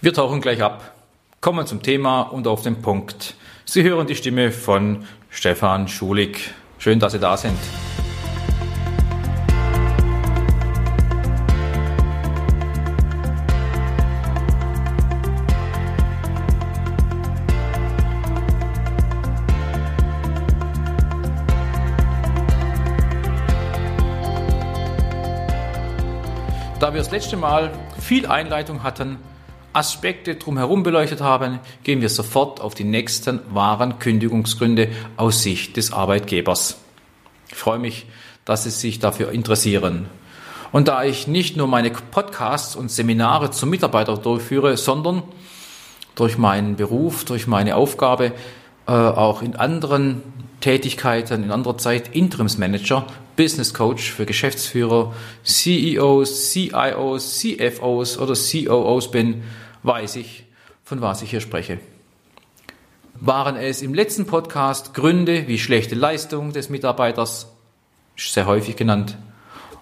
Wir tauchen gleich ab, kommen zum Thema und auf den Punkt. Sie hören die Stimme von Stefan Schulig. Schön, dass Sie da sind. Da wir das letzte Mal viel Einleitung hatten, Aspekte drumherum beleuchtet haben, gehen wir sofort auf die nächsten wahren Kündigungsgründe aus Sicht des Arbeitgebers. Ich freue mich, dass Sie sich dafür interessieren. Und da ich nicht nur meine Podcasts und Seminare zum Mitarbeiter durchführe, sondern durch meinen Beruf, durch meine Aufgabe äh, auch in anderen Tätigkeiten, in anderer Zeit Interimsmanager, Business Coach für Geschäftsführer, CEOs, CIOs, CFOs oder COOs bin, weiß ich, von was ich hier spreche. Waren es im letzten Podcast Gründe wie schlechte Leistung des Mitarbeiters, sehr häufig genannt,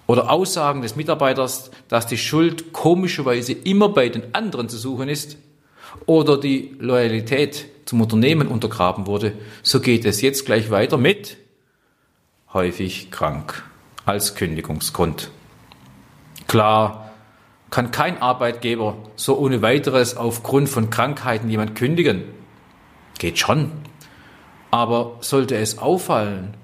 oder Aussagen des Mitarbeiters, dass die Schuld komischerweise immer bei den anderen zu suchen ist, oder die Loyalität zum Unternehmen untergraben wurde, so geht es jetzt gleich weiter mit häufig krank als Kündigungsgrund. Klar, kann kein Arbeitgeber so ohne weiteres aufgrund von Krankheiten jemand kündigen. Geht schon. Aber sollte es auffallen,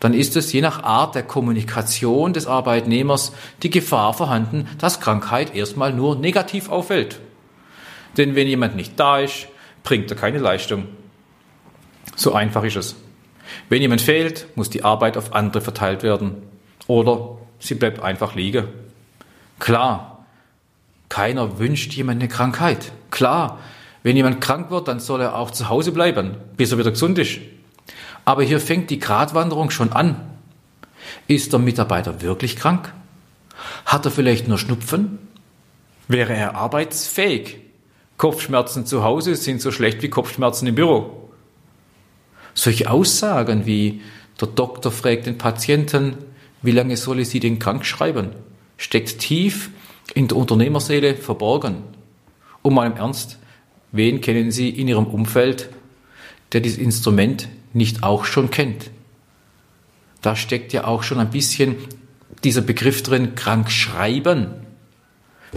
dann ist es je nach Art der Kommunikation des Arbeitnehmers die Gefahr vorhanden, dass Krankheit erstmal nur negativ auffällt. Denn wenn jemand nicht da ist, bringt er keine Leistung. So einfach ist es. Wenn jemand fehlt, muss die Arbeit auf andere verteilt werden. Oder sie bleibt einfach liegen. Klar, keiner wünscht jemand eine Krankheit. Klar, wenn jemand krank wird, dann soll er auch zu Hause bleiben, bis er wieder gesund ist. Aber hier fängt die Gratwanderung schon an. Ist der Mitarbeiter wirklich krank? Hat er vielleicht nur Schnupfen? Wäre er arbeitsfähig? Kopfschmerzen zu Hause sind so schlecht wie Kopfschmerzen im Büro. Solche Aussagen wie der Doktor fragt den Patienten, wie lange soll ich Sie denn krank schreiben, steckt tief in der Unternehmerseele verborgen. Um mal im Ernst, wen kennen Sie in Ihrem Umfeld, der dieses Instrument nicht auch schon kennt? Da steckt ja auch schon ein bisschen dieser Begriff drin, krank schreiben.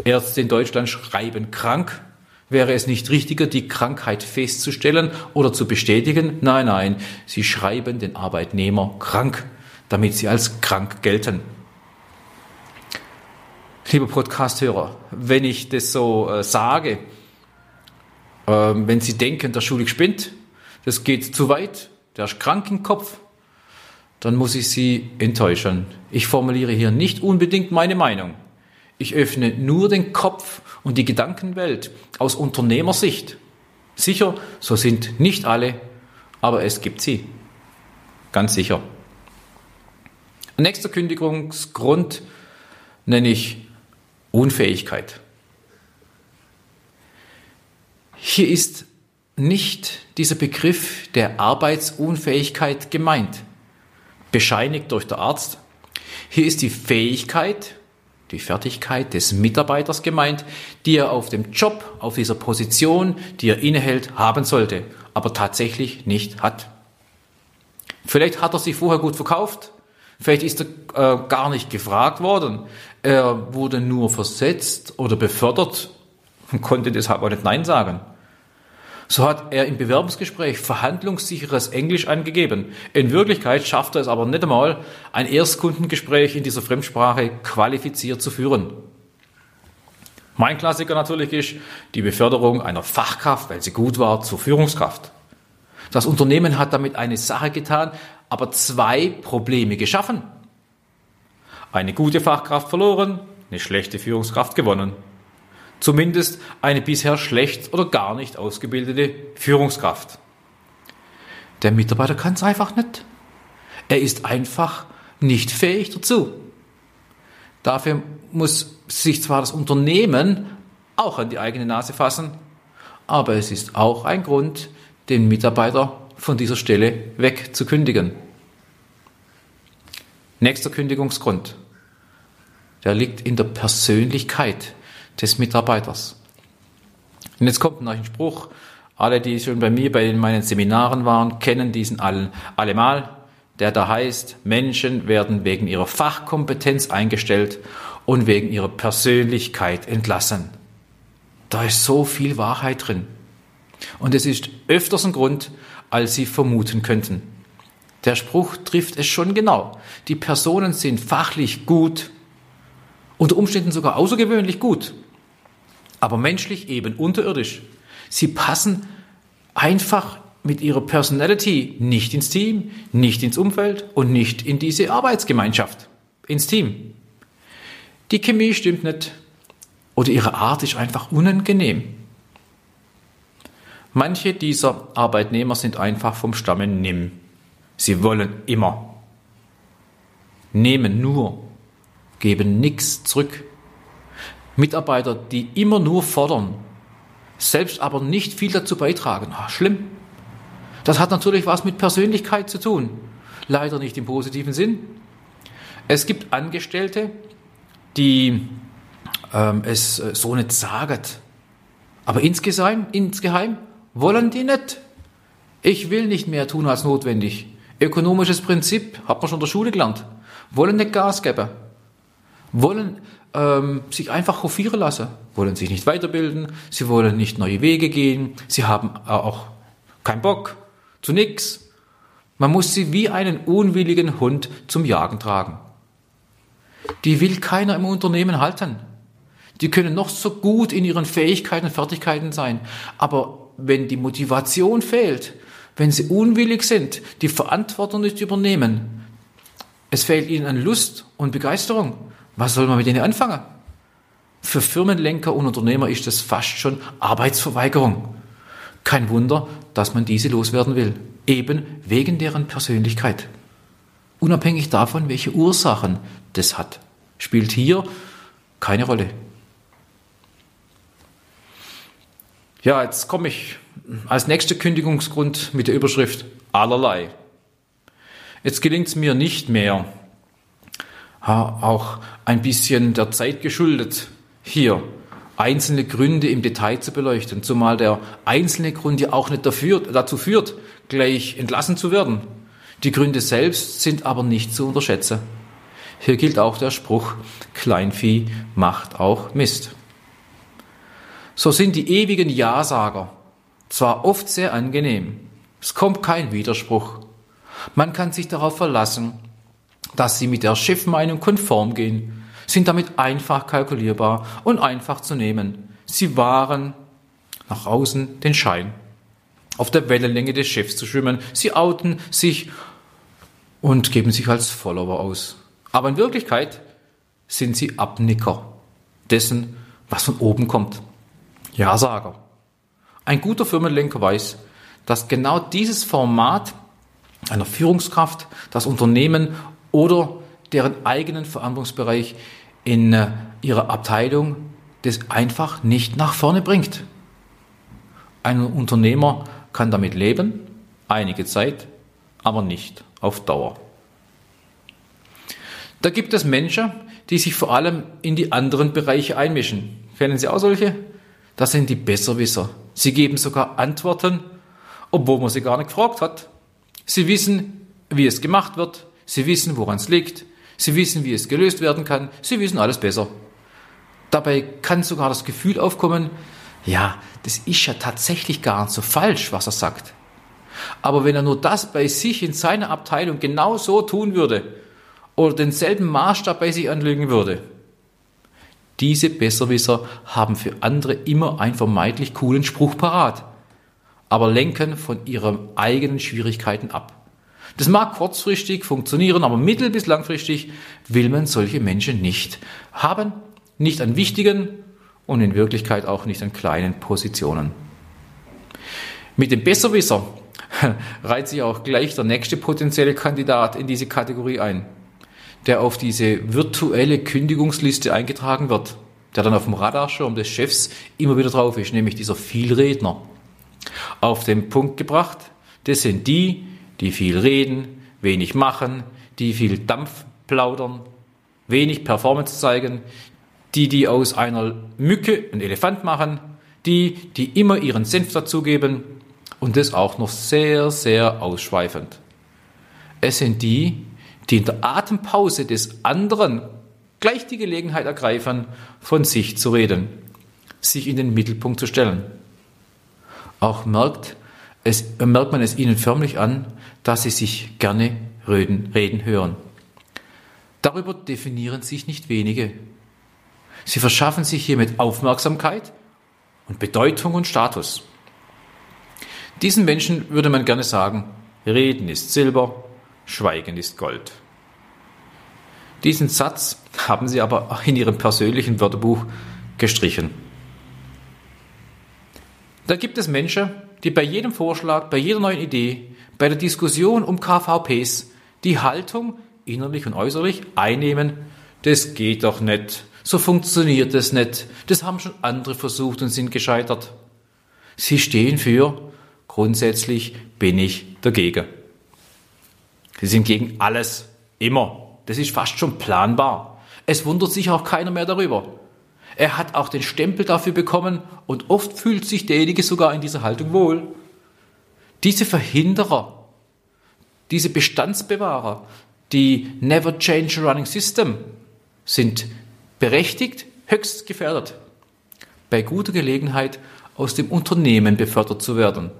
Ärzte in Deutschland schreiben krank. Wäre es nicht richtiger, die Krankheit festzustellen oder zu bestätigen? Nein, nein, sie schreiben den Arbeitnehmer krank, damit sie als krank gelten. Lieber Podcast-Hörer, wenn ich das so äh, sage, äh, wenn Sie denken, der Schulig spinnt, das geht zu weit, der ist krank im Kopf, dann muss ich Sie enttäuschen. Ich formuliere hier nicht unbedingt meine Meinung. Ich öffne nur den Kopf und die Gedankenwelt aus Unternehmersicht. Sicher, so sind nicht alle, aber es gibt sie. Ganz sicher. Nächster Kündigungsgrund nenne ich Unfähigkeit. Hier ist nicht dieser Begriff der Arbeitsunfähigkeit gemeint, bescheinigt durch den Arzt. Hier ist die Fähigkeit, die Fertigkeit des Mitarbeiters gemeint, die er auf dem Job, auf dieser Position, die er innehält, haben sollte, aber tatsächlich nicht hat. Vielleicht hat er sich vorher gut verkauft, Vielleicht ist er äh, gar nicht gefragt worden. Er wurde nur versetzt oder befördert und konnte deshalb auch nicht Nein sagen. So hat er im Bewerbungsgespräch verhandlungssicheres Englisch angegeben. In Wirklichkeit schafft er es aber nicht einmal, ein Erstkundengespräch in dieser Fremdsprache qualifiziert zu führen. Mein Klassiker natürlich ist die Beförderung einer Fachkraft, weil sie gut war, zur Führungskraft. Das Unternehmen hat damit eine Sache getan, aber zwei Probleme geschaffen. Eine gute Fachkraft verloren, eine schlechte Führungskraft gewonnen. Zumindest eine bisher schlecht oder gar nicht ausgebildete Führungskraft. Der Mitarbeiter kann es einfach nicht. Er ist einfach nicht fähig dazu. Dafür muss sich zwar das Unternehmen auch an die eigene Nase fassen, aber es ist auch ein Grund, den Mitarbeiter von dieser Stelle weg zu kündigen. Nächster Kündigungsgrund. Der liegt in der Persönlichkeit des Mitarbeiters. Und jetzt kommt noch ein Spruch. Alle, die schon bei mir bei meinen Seminaren waren, kennen diesen allen allemal, der da heißt, Menschen werden wegen ihrer Fachkompetenz eingestellt und wegen ihrer Persönlichkeit entlassen. Da ist so viel Wahrheit drin. Und es ist öfters ein Grund, als Sie vermuten könnten. Der Spruch trifft es schon genau. Die Personen sind fachlich gut, unter Umständen sogar außergewöhnlich gut, aber menschlich eben unterirdisch. Sie passen einfach mit ihrer Personality nicht ins Team, nicht ins Umfeld und nicht in diese Arbeitsgemeinschaft, ins Team. Die Chemie stimmt nicht oder ihre Art ist einfach unangenehm. Manche dieser Arbeitnehmer sind einfach vom Stamme Nimm. Sie wollen immer. Nehmen nur, geben nichts zurück. Mitarbeiter, die immer nur fordern, selbst aber nicht viel dazu beitragen. Ach, schlimm. Das hat natürlich was mit Persönlichkeit zu tun. Leider nicht im positiven Sinn. Es gibt Angestellte, die ähm, es äh, so nicht sagen. Aber insgeheim, insgeheim wollen die nicht. Ich will nicht mehr tun als notwendig. Ökonomisches Prinzip, hat man schon in der Schule gelernt. Wollen nicht Gas geben. Wollen ähm, sich einfach hofieren lassen. Wollen sich nicht weiterbilden. Sie wollen nicht neue Wege gehen. Sie haben auch keinen Bock zu nix. Man muss sie wie einen unwilligen Hund zum Jagen tragen. Die will keiner im Unternehmen halten. Die können noch so gut in ihren Fähigkeiten und Fertigkeiten sein. Aber wenn die Motivation fehlt, wenn sie unwillig sind, die Verantwortung nicht übernehmen, es fehlt ihnen an Lust und Begeisterung, was soll man mit ihnen anfangen? Für Firmenlenker und Unternehmer ist das fast schon Arbeitsverweigerung. Kein Wunder, dass man diese loswerden will, eben wegen deren Persönlichkeit. Unabhängig davon, welche Ursachen das hat, spielt hier keine Rolle. Ja, jetzt komme ich als nächster Kündigungsgrund mit der Überschrift allerlei. Jetzt gelingt es mir nicht mehr, auch ein bisschen der Zeit geschuldet, hier einzelne Gründe im Detail zu beleuchten, zumal der einzelne Grund ja auch nicht dafür, dazu führt, gleich entlassen zu werden. Die Gründe selbst sind aber nicht zu unterschätzen. Hier gilt auch der Spruch, Kleinvieh macht auch Mist. So sind die ewigen Ja-Sager zwar oft sehr angenehm, es kommt kein Widerspruch. Man kann sich darauf verlassen, dass sie mit der Chefmeinung konform gehen, sind damit einfach kalkulierbar und einfach zu nehmen. Sie wahren nach außen den Schein, auf der Wellenlänge des Chefs zu schwimmen. Sie outen sich und geben sich als Follower aus. Aber in Wirklichkeit sind sie Abnicker dessen, was von oben kommt. Ja-Sager. Ein guter Firmenlenker weiß, dass genau dieses Format einer Führungskraft das Unternehmen oder deren eigenen Verantwortungsbereich in äh, ihrer Abteilung das einfach nicht nach vorne bringt. Ein Unternehmer kann damit leben, einige Zeit, aber nicht auf Dauer. Da gibt es Menschen, die sich vor allem in die anderen Bereiche einmischen. Kennen Sie auch solche? Das sind die Besserwisser. Sie geben sogar Antworten, obwohl man sie gar nicht gefragt hat. Sie wissen, wie es gemacht wird. Sie wissen, woran es liegt. Sie wissen, wie es gelöst werden kann. Sie wissen alles besser. Dabei kann sogar das Gefühl aufkommen, ja, das ist ja tatsächlich gar nicht so falsch, was er sagt. Aber wenn er nur das bei sich in seiner Abteilung genau so tun würde oder denselben Maßstab bei sich anlegen würde, diese Besserwisser haben für andere immer einen vermeintlich coolen Spruch parat, aber lenken von ihren eigenen Schwierigkeiten ab. Das mag kurzfristig funktionieren, aber mittel- bis langfristig will man solche Menschen nicht haben, nicht an wichtigen und in Wirklichkeit auch nicht an kleinen Positionen. Mit dem Besserwisser reiht sich auch gleich der nächste potenzielle Kandidat in diese Kategorie ein der auf diese virtuelle Kündigungsliste eingetragen wird, der dann auf dem Radarschirm des Chefs immer wieder drauf ist, nämlich dieser Vielredner. Auf den Punkt gebracht, das sind die, die viel reden, wenig machen, die viel Dampf plaudern, wenig Performance zeigen, die, die aus einer Mücke einen Elefant machen, Die, die immer ihren Senf dazugeben und das auch noch sehr, sehr ausschweifend. Es sind die, die in der Atempause des anderen gleich die Gelegenheit ergreifen, von sich zu reden, sich in den Mittelpunkt zu stellen. Auch merkt, es, merkt man es ihnen förmlich an, dass sie sich gerne reden, reden hören. Darüber definieren sich nicht wenige. Sie verschaffen sich hiermit Aufmerksamkeit und Bedeutung und Status. Diesen Menschen würde man gerne sagen, Reden ist Silber, Schweigen ist Gold. Diesen Satz haben sie aber in ihrem persönlichen Wörterbuch gestrichen. Da gibt es Menschen, die bei jedem Vorschlag, bei jeder neuen Idee, bei der Diskussion um KVPs die Haltung, innerlich und äußerlich, einnehmen, das geht doch nicht, so funktioniert das nicht, das haben schon andere versucht und sind gescheitert. Sie stehen für, grundsätzlich bin ich dagegen. Sie sind gegen alles, immer. Das ist fast schon planbar. Es wundert sich auch keiner mehr darüber. Er hat auch den Stempel dafür bekommen und oft fühlt sich derjenige sogar in dieser Haltung wohl. Diese Verhinderer, diese Bestandsbewahrer, die Never Change Running System, sind berechtigt, höchst gefährdet, bei guter Gelegenheit aus dem Unternehmen befördert zu werden,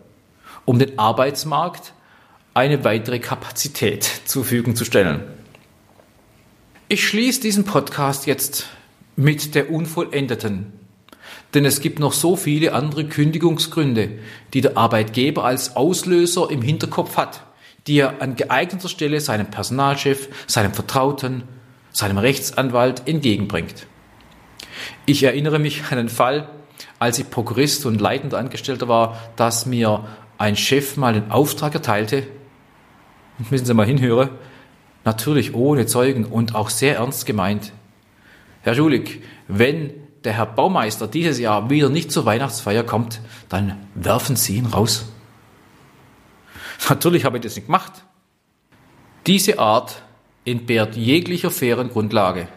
um den Arbeitsmarkt eine weitere Kapazität zur Verfügung zu stellen. Ich schließe diesen Podcast jetzt mit der Unvollendeten. Denn es gibt noch so viele andere Kündigungsgründe, die der Arbeitgeber als Auslöser im Hinterkopf hat, die er an geeigneter Stelle seinem Personalchef, seinem Vertrauten, seinem Rechtsanwalt entgegenbringt. Ich erinnere mich an einen Fall, als ich Prokurist und leitender Angestellter war, dass mir ein Chef mal den Auftrag erteilte, müssen Sie mal hinhören, natürlich ohne Zeugen und auch sehr ernst gemeint. Herr Schulig, wenn der Herr Baumeister dieses Jahr wieder nicht zur Weihnachtsfeier kommt, dann werfen Sie ihn raus. Natürlich habe ich das nicht gemacht. Diese Art entbehrt jeglicher fairen Grundlage.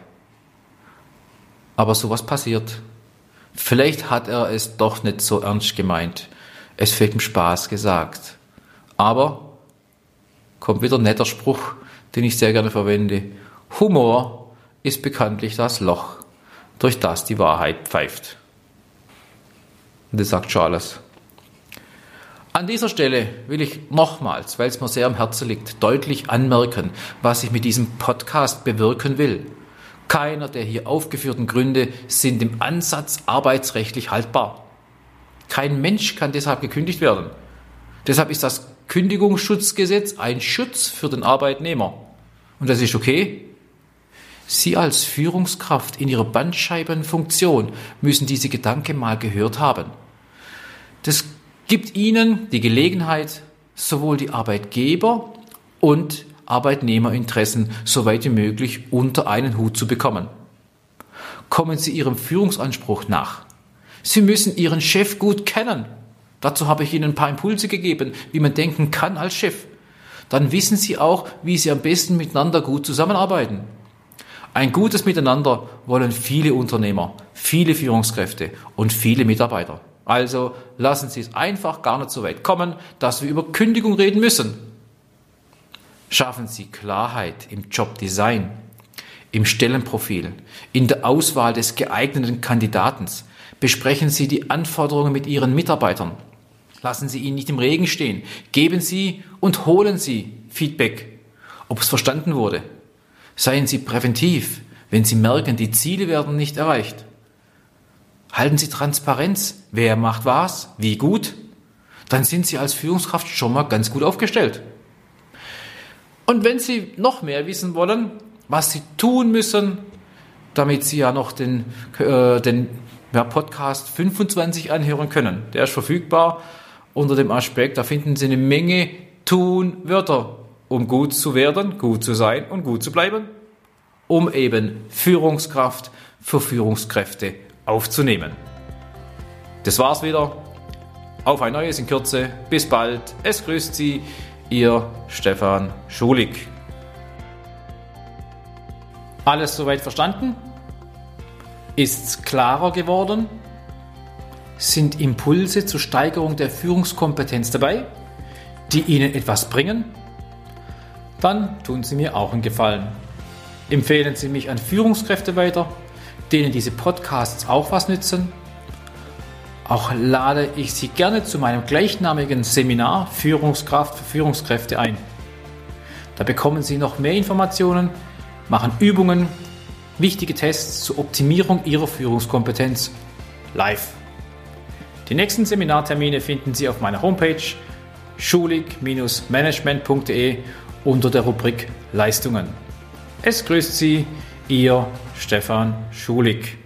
Aber sowas passiert. Vielleicht hat er es doch nicht so ernst gemeint. Es fehlt ihm Spaß gesagt. Aber kommt wieder ein netter Spruch, den ich sehr gerne verwende. Humor ist bekanntlich das Loch, durch das die Wahrheit pfeift. Und das sagt schon alles. An dieser Stelle will ich nochmals, weil es mir sehr am Herzen liegt, deutlich anmerken, was ich mit diesem Podcast bewirken will. Keiner der hier aufgeführten Gründe sind im Ansatz arbeitsrechtlich haltbar. Kein Mensch kann deshalb gekündigt werden. Deshalb ist das Kündigungsschutzgesetz ein Schutz für den Arbeitnehmer. Und das ist okay. Sie als Führungskraft in Ihrer Bandscheibenfunktion müssen diese Gedanken mal gehört haben. Das gibt Ihnen die Gelegenheit, sowohl die Arbeitgeber und Arbeitnehmerinteressen so weit wie möglich unter einen Hut zu bekommen. Kommen Sie Ihrem Führungsanspruch nach. Sie müssen Ihren Chef gut kennen Dazu habe ich Ihnen ein paar Impulse gegeben, wie man denken kann als Chef. Dann wissen Sie auch, wie Sie am besten miteinander gut zusammenarbeiten. Ein gutes Miteinander wollen viele Unternehmer, viele Führungskräfte und viele Mitarbeiter. Also lassen Sie es einfach gar nicht so weit kommen, dass wir über Kündigung reden müssen. Schaffen Sie Klarheit im Jobdesign, im Stellenprofil, in der Auswahl des geeigneten Kandidaten. Besprechen Sie die Anforderungen mit Ihren Mitarbeitern. Lassen Sie ihn nicht im Regen stehen. Geben Sie und holen Sie Feedback, ob es verstanden wurde. Seien Sie präventiv, wenn Sie merken, die Ziele werden nicht erreicht. Halten Sie Transparenz, wer macht was, wie gut. Dann sind Sie als Führungskraft schon mal ganz gut aufgestellt. Und wenn Sie noch mehr wissen wollen, was Sie tun müssen, damit Sie ja noch den, äh, den ja, Podcast 25 anhören können. Der ist verfügbar unter dem Aspekt, da finden Sie eine Menge Tun-Wörter, um gut zu werden, gut zu sein und gut zu bleiben, um eben Führungskraft für Führungskräfte aufzunehmen. Das war's wieder. Auf ein neues in Kürze. Bis bald. Es grüßt Sie, Ihr Stefan Schulig. Alles soweit verstanden? Ist's klarer geworden? Sind Impulse zur Steigerung der Führungskompetenz dabei, die Ihnen etwas bringen? Dann tun Sie mir auch einen Gefallen. Empfehlen Sie mich an Führungskräfte weiter, denen diese Podcasts auch was nützen. Auch lade ich Sie gerne zu meinem gleichnamigen Seminar Führungskraft für Führungskräfte ein. Da bekommen Sie noch mehr Informationen, machen Übungen, wichtige Tests zur Optimierung Ihrer Führungskompetenz live. Die nächsten Seminartermine finden Sie auf meiner Homepage schulig-management.de unter der Rubrik Leistungen. Es grüßt Sie, Ihr Stefan Schulig.